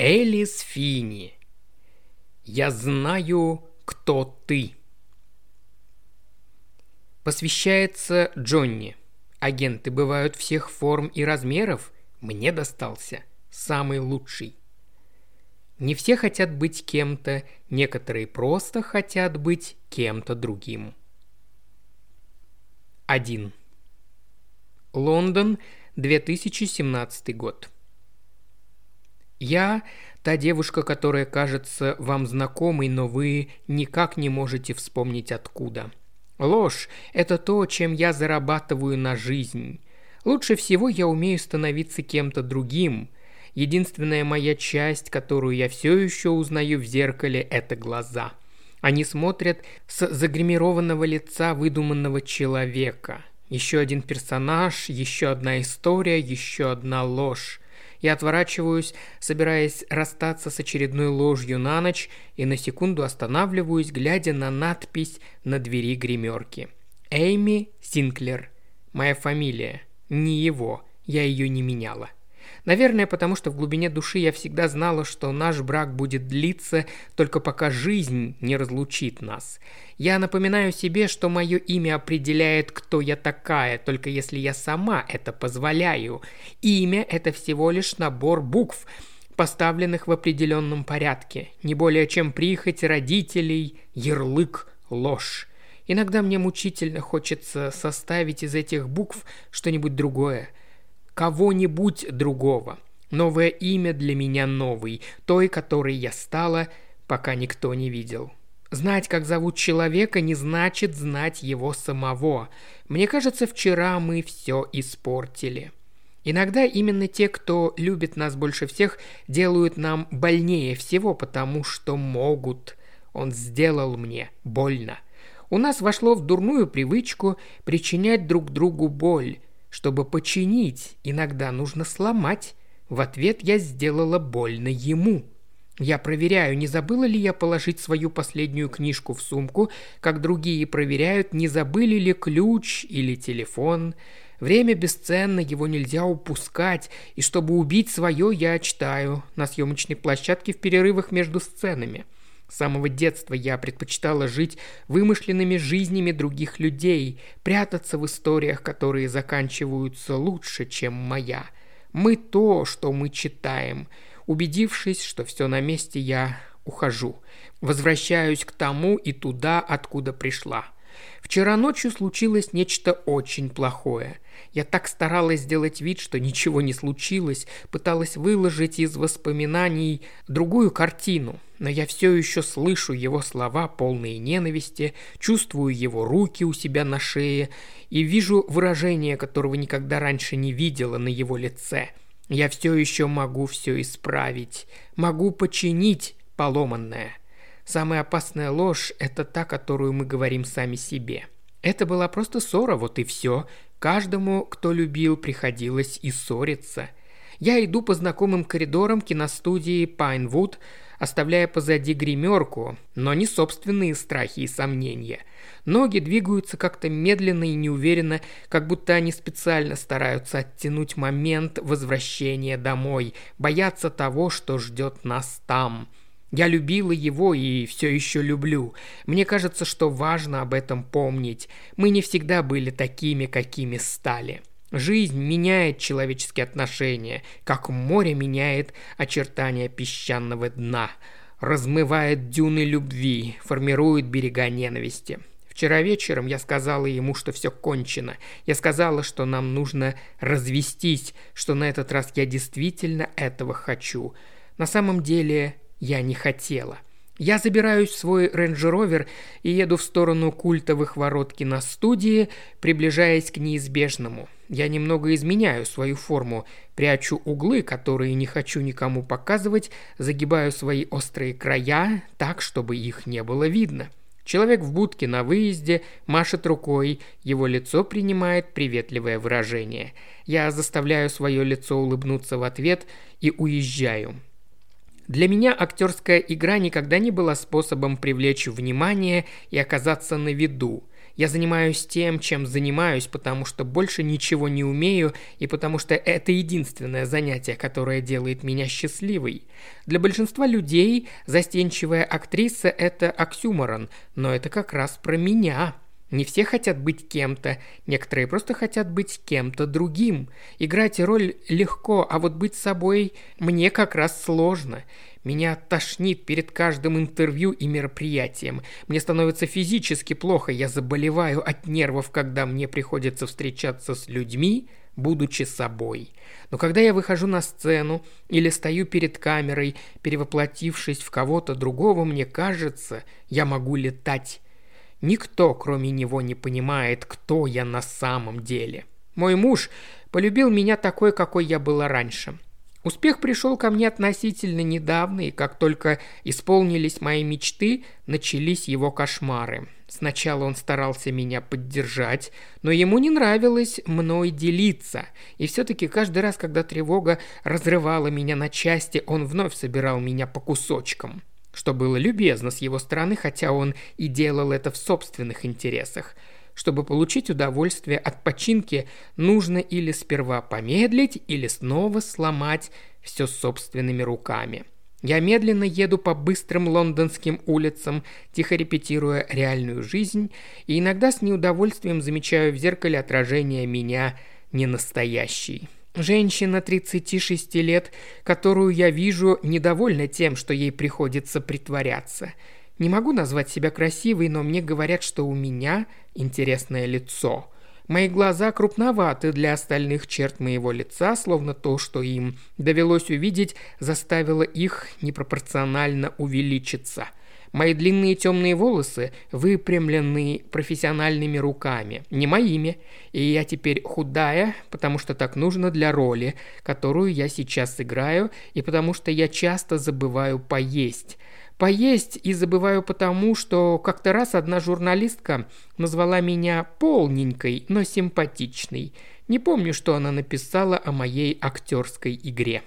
Элис Фини. Я знаю, кто ты. Посвящается Джонни. Агенты бывают всех форм и размеров. Мне достался самый лучший. Не все хотят быть кем-то, некоторые просто хотят быть кем-то другим. 1. Лондон, 2017 год. Я та девушка, которая кажется вам знакомой, но вы никак не можете вспомнить откуда. Ложь – это то, чем я зарабатываю на жизнь. Лучше всего я умею становиться кем-то другим. Единственная моя часть, которую я все еще узнаю в зеркале – это глаза. Они смотрят с загримированного лица выдуманного человека. Еще один персонаж, еще одна история, еще одна ложь. Я отворачиваюсь, собираясь расстаться с очередной ложью на ночь, и на секунду останавливаюсь, глядя на надпись на двери гримерки. Эйми Синклер. Моя фамилия. Не его. Я ее не меняла. Наверное, потому что в глубине души я всегда знала, что наш брак будет длиться только пока жизнь не разлучит нас. Я напоминаю себе, что мое имя определяет, кто я такая, только если я сама это позволяю. Имя – это всего лишь набор букв, поставленных в определенном порядке, не более чем прихоть родителей, ярлык, ложь. Иногда мне мучительно хочется составить из этих букв что-нибудь другое, кого-нибудь другого. Новое имя для меня новый, той, которой я стала, пока никто не видел. Знать, как зовут человека, не значит знать его самого. Мне кажется, вчера мы все испортили. Иногда именно те, кто любит нас больше всех, делают нам больнее всего, потому что могут. Он сделал мне больно. У нас вошло в дурную привычку причинять друг другу боль. Чтобы починить, иногда нужно сломать. В ответ я сделала больно ему. Я проверяю, не забыла ли я положить свою последнюю книжку в сумку, как другие проверяют, не забыли ли ключ или телефон. Время бесценно, его нельзя упускать, и чтобы убить свое, я читаю на съемочной площадке в перерывах между сценами. С самого детства я предпочитала жить вымышленными жизнями других людей, прятаться в историях, которые заканчиваются лучше, чем моя. Мы то, что мы читаем – Убедившись, что все на месте, я ухожу. Возвращаюсь к тому и туда, откуда пришла. Вчера ночью случилось нечто очень плохое. Я так старалась сделать вид, что ничего не случилось, пыталась выложить из воспоминаний другую картину, но я все еще слышу его слова, полные ненависти, чувствую его руки у себя на шее и вижу выражение, которого никогда раньше не видела на его лице – я все еще могу все исправить, могу починить поломанное. Самая опасная ложь – это та, которую мы говорим сами себе. Это была просто ссора, вот и все. Каждому, кто любил, приходилось и ссориться. Я иду по знакомым коридорам киностудии Пайнвуд, оставляя позади гримерку, но не собственные страхи и сомнения – Ноги двигаются как-то медленно и неуверенно, как будто они специально стараются оттянуть момент возвращения домой, боятся того, что ждет нас там. Я любила его и все еще люблю. Мне кажется, что важно об этом помнить. Мы не всегда были такими, какими стали. Жизнь меняет человеческие отношения, как море меняет очертания песчаного дна, размывает дюны любви, формирует берега ненависти. Вчера вечером я сказала ему, что все кончено. Я сказала, что нам нужно развестись, что на этот раз я действительно этого хочу. На самом деле я не хотела. Я забираюсь в свой Range Rover и еду в сторону культовых ворот киностудии, приближаясь к неизбежному. Я немного изменяю свою форму, прячу углы, которые не хочу никому показывать, загибаю свои острые края так, чтобы их не было видно. Человек в будке на выезде машет рукой, его лицо принимает приветливое выражение. Я заставляю свое лицо улыбнуться в ответ и уезжаю. Для меня актерская игра никогда не была способом привлечь внимание и оказаться на виду. Я занимаюсь тем, чем занимаюсь, потому что больше ничего не умею и потому что это единственное занятие, которое делает меня счастливой. Для большинства людей застенчивая актриса – это оксюморон, но это как раз про меня. Не все хотят быть кем-то, некоторые просто хотят быть кем-то другим. Играть роль легко, а вот быть собой мне как раз сложно. Меня тошнит перед каждым интервью и мероприятием. Мне становится физически плохо, я заболеваю от нервов, когда мне приходится встречаться с людьми, будучи собой. Но когда я выхожу на сцену или стою перед камерой, перевоплотившись в кого-то другого, мне кажется, я могу летать. Никто, кроме него, не понимает, кто я на самом деле. Мой муж полюбил меня такой, какой я была раньше. Успех пришел ко мне относительно недавно, и как только исполнились мои мечты, начались его кошмары. Сначала он старался меня поддержать, но ему не нравилось мной делиться. И все-таки каждый раз, когда тревога разрывала меня на части, он вновь собирал меня по кусочкам что было любезно с его стороны, хотя он и делал это в собственных интересах. Чтобы получить удовольствие от починки, нужно или сперва помедлить, или снова сломать все собственными руками. Я медленно еду по быстрым лондонским улицам, тихо репетируя реальную жизнь, и иногда с неудовольствием замечаю в зеркале отражение меня ненастоящий. Женщина 36 лет, которую я вижу, недовольна тем, что ей приходится притворяться. Не могу назвать себя красивой, но мне говорят, что у меня интересное лицо. Мои глаза крупноваты для остальных черт моего лица, словно то, что им довелось увидеть, заставило их непропорционально увеличиться – Мои длинные темные волосы выпрямлены профессиональными руками, не моими, и я теперь худая, потому что так нужно для роли, которую я сейчас играю, и потому что я часто забываю поесть. Поесть и забываю потому, что как-то раз одна журналистка назвала меня полненькой, но симпатичной. Не помню, что она написала о моей актерской игре.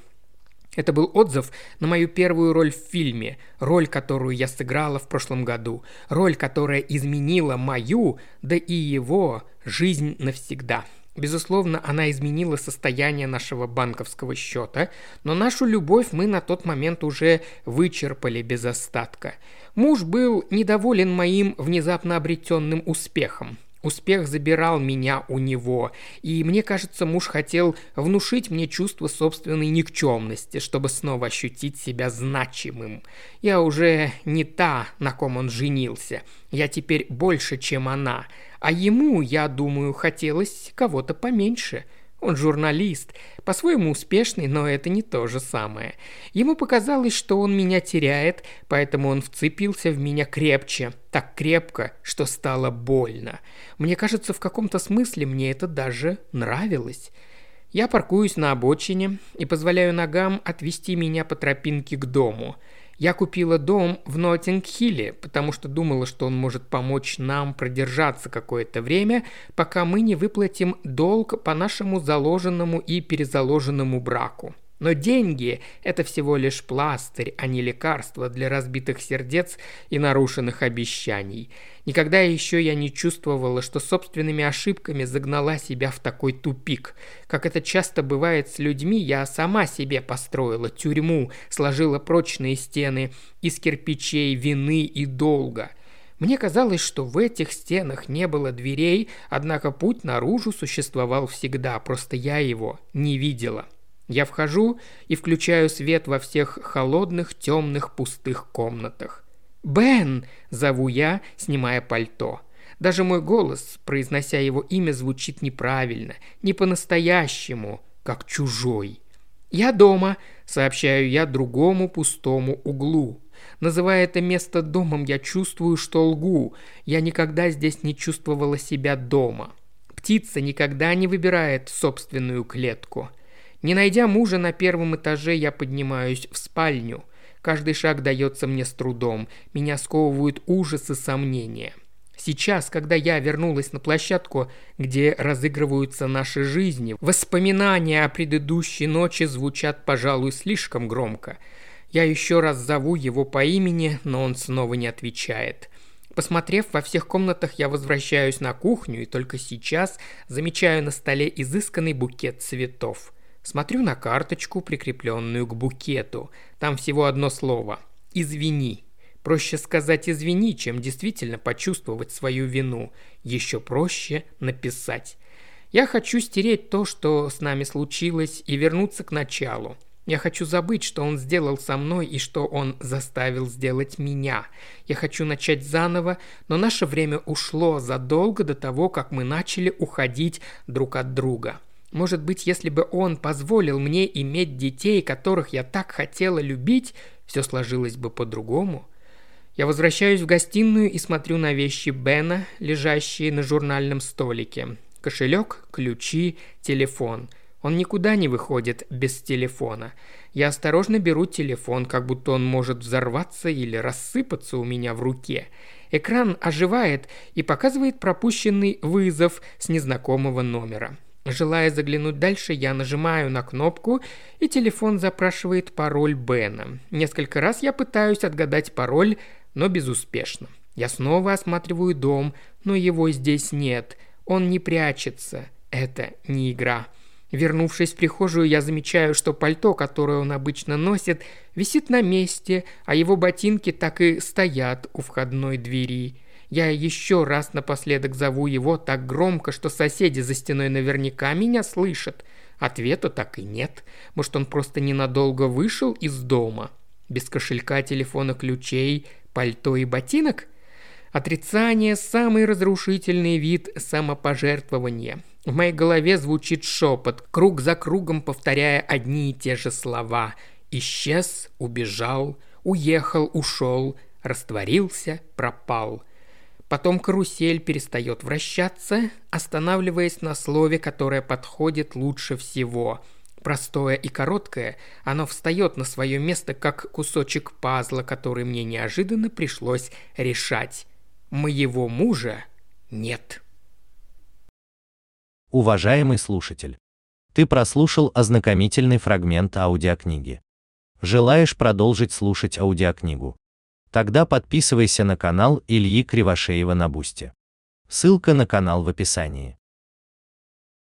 Это был отзыв на мою первую роль в фильме, роль, которую я сыграла в прошлом году, роль, которая изменила мою, да и его, жизнь навсегда. Безусловно, она изменила состояние нашего банковского счета, но нашу любовь мы на тот момент уже вычерпали без остатка. Муж был недоволен моим внезапно обретенным успехом. Успех забирал меня у него, и мне кажется, муж хотел внушить мне чувство собственной никчемности, чтобы снова ощутить себя значимым. Я уже не та, на ком он женился. Я теперь больше, чем она. А ему, я думаю, хотелось кого-то поменьше – он журналист, по-своему успешный, но это не то же самое. Ему показалось, что он меня теряет, поэтому он вцепился в меня крепче, так крепко, что стало больно. Мне кажется, в каком-то смысле мне это даже нравилось. Я паркуюсь на обочине и позволяю ногам отвести меня по тропинке к дому – я купила дом в Ноттинг-Хилле, потому что думала, что он может помочь нам продержаться какое-то время, пока мы не выплатим долг по нашему заложенному и перезаложенному браку. Но деньги – это всего лишь пластырь, а не лекарство для разбитых сердец и нарушенных обещаний. Никогда еще я не чувствовала, что собственными ошибками загнала себя в такой тупик. Как это часто бывает с людьми, я сама себе построила тюрьму, сложила прочные стены из кирпичей, вины и долга – мне казалось, что в этих стенах не было дверей, однако путь наружу существовал всегда, просто я его не видела. Я вхожу и включаю свет во всех холодных, темных, пустых комнатах. «Бен!» – зову я, снимая пальто. Даже мой голос, произнося его имя, звучит неправильно, не по-настоящему, как чужой. «Я дома», – сообщаю я другому пустому углу. Называя это место домом, я чувствую, что лгу. Я никогда здесь не чувствовала себя дома. Птица никогда не выбирает собственную клетку – не найдя мужа на первом этаже, я поднимаюсь в спальню. Каждый шаг дается мне с трудом. Меня сковывают ужас и сомнения. Сейчас, когда я вернулась на площадку, где разыгрываются наши жизни, воспоминания о предыдущей ночи звучат, пожалуй, слишком громко. Я еще раз зову его по имени, но он снова не отвечает. Посмотрев во всех комнатах, я возвращаюсь на кухню и только сейчас замечаю на столе изысканный букет цветов. Смотрю на карточку, прикрепленную к букету. Там всего одно слово «Извини». Проще сказать «извини», чем действительно почувствовать свою вину. Еще проще написать. Я хочу стереть то, что с нами случилось, и вернуться к началу. Я хочу забыть, что он сделал со мной и что он заставил сделать меня. Я хочу начать заново, но наше время ушло задолго до того, как мы начали уходить друг от друга. Может быть, если бы он позволил мне иметь детей, которых я так хотела любить, все сложилось бы по-другому. Я возвращаюсь в гостиную и смотрю на вещи Бена, лежащие на журнальном столике. Кошелек, ключи, телефон. Он никуда не выходит без телефона. Я осторожно беру телефон, как будто он может взорваться или рассыпаться у меня в руке. Экран оживает и показывает пропущенный вызов с незнакомого номера. Желая заглянуть дальше, я нажимаю на кнопку, и телефон запрашивает пароль Бена. Несколько раз я пытаюсь отгадать пароль, но безуспешно. Я снова осматриваю дом, но его здесь нет. Он не прячется. Это не игра. Вернувшись в прихожую, я замечаю, что пальто, которое он обычно носит, висит на месте, а его ботинки так и стоят у входной двери. Я еще раз напоследок зову его так громко, что соседи за стеной наверняка меня слышат. Ответа так и нет. Может, он просто ненадолго вышел из дома? Без кошелька, телефона, ключей, пальто и ботинок? Отрицание – самый разрушительный вид самопожертвования. В моей голове звучит шепот, круг за кругом повторяя одни и те же слова. Исчез, убежал, уехал, ушел, растворился, пропал – Потом карусель перестает вращаться, останавливаясь на слове, которое подходит лучше всего. Простое и короткое, оно встает на свое место, как кусочек пазла, который мне неожиданно пришлось решать. Моего мужа нет. Уважаемый слушатель, ты прослушал ознакомительный фрагмент аудиокниги. Желаешь продолжить слушать аудиокнигу? Тогда подписывайся на канал Ильи Кривошеева на Boosty. Ссылка на канал в описании.